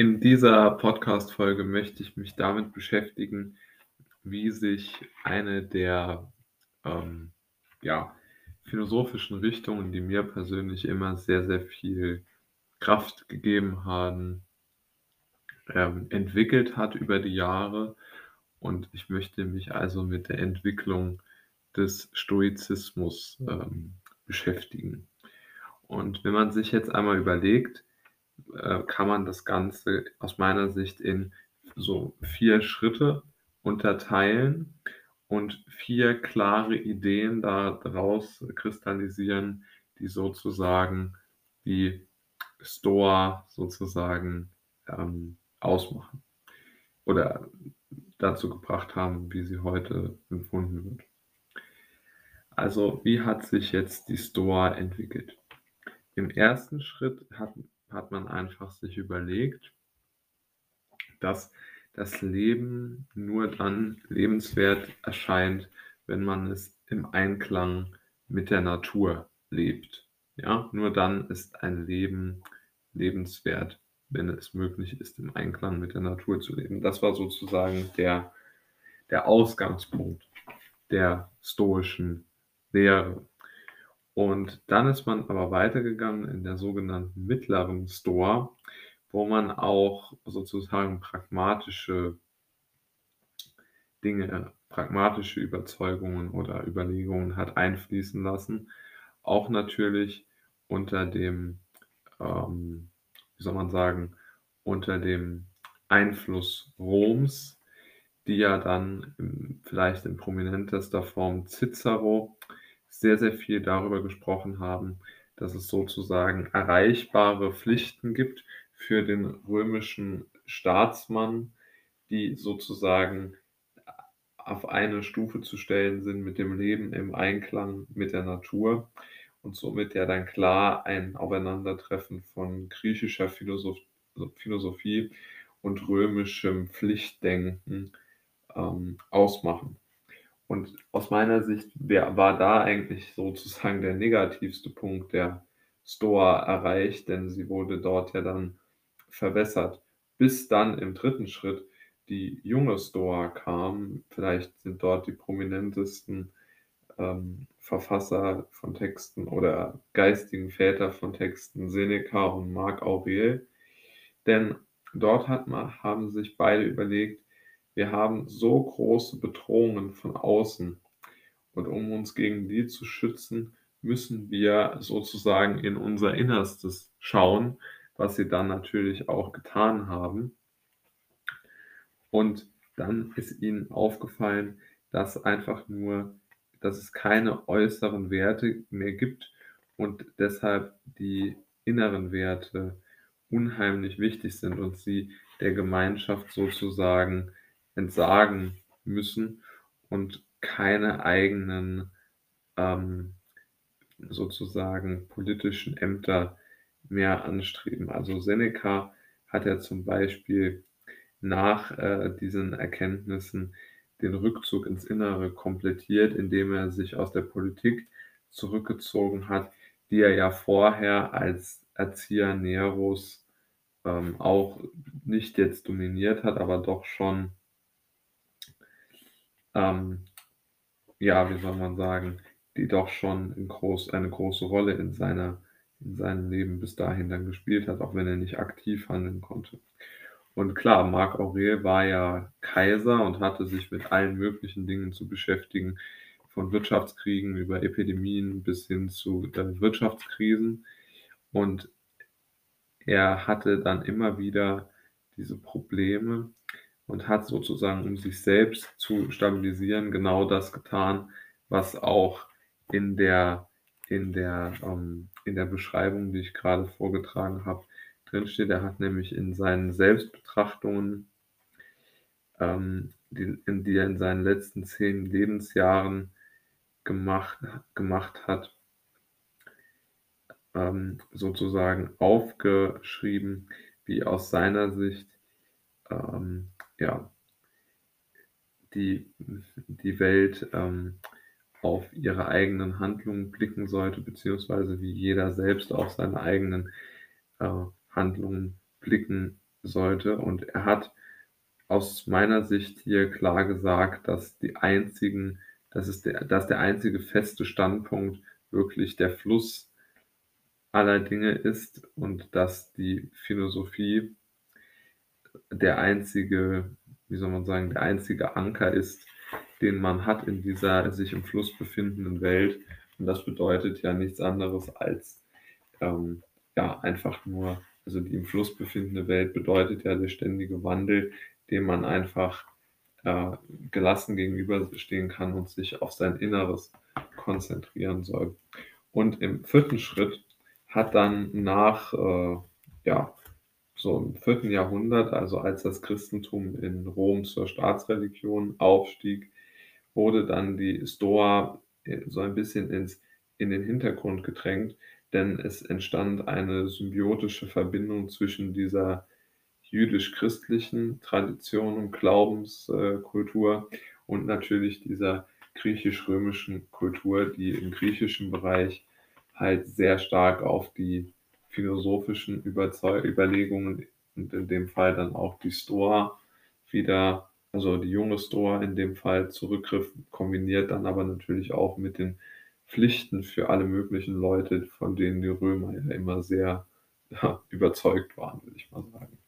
In dieser Podcast-Folge möchte ich mich damit beschäftigen, wie sich eine der ähm, ja, philosophischen Richtungen, die mir persönlich immer sehr, sehr viel Kraft gegeben haben, ähm, entwickelt hat über die Jahre. Und ich möchte mich also mit der Entwicklung des Stoizismus ähm, beschäftigen. Und wenn man sich jetzt einmal überlegt, äh, kann man das Ganze aus meiner Sicht in so vier Schritte unterteilen und vier klare Ideen daraus kristallisieren, die sozusagen die Stoa sozusagen ähm, ausmachen oder dazu gebracht haben, wie sie heute empfunden wird. Also, wie hat sich jetzt die Stoa entwickelt? Im ersten Schritt hat, hat man einfach sich überlegt, dass das Leben nur dann lebenswert erscheint, wenn man es im Einklang mit der Natur lebt. Ja, nur dann ist ein Leben lebenswert, wenn es möglich ist, im Einklang mit der Natur zu leben. Das war sozusagen der, der Ausgangspunkt der stoischen Lehre. Und dann ist man aber weitergegangen in der sogenannten mittleren Stoa, wo man auch sozusagen pragmatische Dinge, pragmatische Überzeugungen oder Überlegungen hat einfließen lassen. Auch natürlich unter dem, ähm, wie soll man sagen, unter dem Einfluss Roms, die ja dann vielleicht in prominentester Form Cicero sehr, sehr viel darüber gesprochen haben, dass es sozusagen erreichbare Pflichten gibt für den römischen Staatsmann, die sozusagen auf eine Stufe zu stellen sind mit dem Leben im Einklang mit der Natur und somit ja dann klar ein Aufeinandertreffen von griechischer Philosophie und römischem Pflichtdenken ähm, ausmachen. Und aus meiner Sicht war da eigentlich sozusagen der negativste Punkt der Stoa erreicht, denn sie wurde dort ja dann verwässert, bis dann im dritten Schritt die junge Stoa kam. Vielleicht sind dort die prominentesten ähm, Verfasser von Texten oder geistigen Väter von Texten Seneca und Marc Aurel. Denn dort hat man, haben sich beide überlegt, wir haben so große Bedrohungen von außen und um uns gegen die zu schützen, müssen wir sozusagen in unser Innerstes schauen, was sie dann natürlich auch getan haben. Und dann ist ihnen aufgefallen, dass einfach nur, dass es keine äußeren Werte mehr gibt und deshalb die inneren Werte unheimlich wichtig sind und sie der Gemeinschaft sozusagen entsagen müssen und keine eigenen ähm, sozusagen politischen Ämter mehr anstreben. Also Seneca hat ja zum Beispiel nach äh, diesen Erkenntnissen den Rückzug ins Innere komplettiert, indem er sich aus der Politik zurückgezogen hat, die er ja vorher als Erzieher Neros ähm, auch nicht jetzt dominiert hat, aber doch schon, ähm, ja, wie soll man sagen, die doch schon groß, eine große Rolle in seiner in seinem Leben bis dahin dann gespielt hat, auch wenn er nicht aktiv handeln konnte. Und klar, Marc Aurel war ja Kaiser und hatte sich mit allen möglichen Dingen zu beschäftigen, von Wirtschaftskriegen über Epidemien bis hin zu Wirtschaftskrisen. Und er hatte dann immer wieder diese Probleme und hat sozusagen, um sich selbst zu stabilisieren, genau das getan, was auch in der in der, ähm, in der Beschreibung, die ich gerade vorgetragen habe, drinsteht. Er hat nämlich in seinen Selbstbetrachtungen, ähm, die, in, die er in seinen letzten zehn Lebensjahren gemacht, gemacht hat, ähm, sozusagen aufgeschrieben, wie aus seiner Sicht ähm, ja, die, die Welt ähm, auf ihre eigenen Handlungen blicken sollte, beziehungsweise wie jeder selbst auf seine eigenen äh, Handlungen blicken sollte. Und er hat aus meiner Sicht hier klar gesagt, dass die einzigen dass es der dass der einzige feste Standpunkt wirklich der Fluss aller Dinge ist und dass die Philosophie der einzige wie soll man sagen, der einzige Anker ist, den man hat in dieser sich im Fluss befindenden Welt. Und das bedeutet ja nichts anderes als, ähm, ja, einfach nur also die im Fluss befindende Welt bedeutet ja der ständige Wandel, dem man einfach, äh, gelassen gegenüberstehen kann und sich auf sein Inneres konzentrieren soll. Und im vierten Schritt hat dann nach, äh, ja, so im vierten Jahrhundert, also als das Christentum in Rom zur Staatsreligion aufstieg, wurde dann die Stoa äh, so ein bisschen ins in den Hintergrund gedrängt, denn es entstand eine symbiotische Verbindung zwischen dieser jüdisch-christlichen Tradition und Glaubenskultur und natürlich dieser griechisch-römischen Kultur, die im griechischen Bereich halt sehr stark auf die philosophischen Überzeu Überlegungen und in dem Fall dann auch die Stoa wieder also die junge Stoa in dem Fall zurückgriff, kombiniert dann aber natürlich auch mit den Pflichten für alle möglichen Leute, von denen die Römer ja immer sehr ja, überzeugt waren, würde ich mal sagen.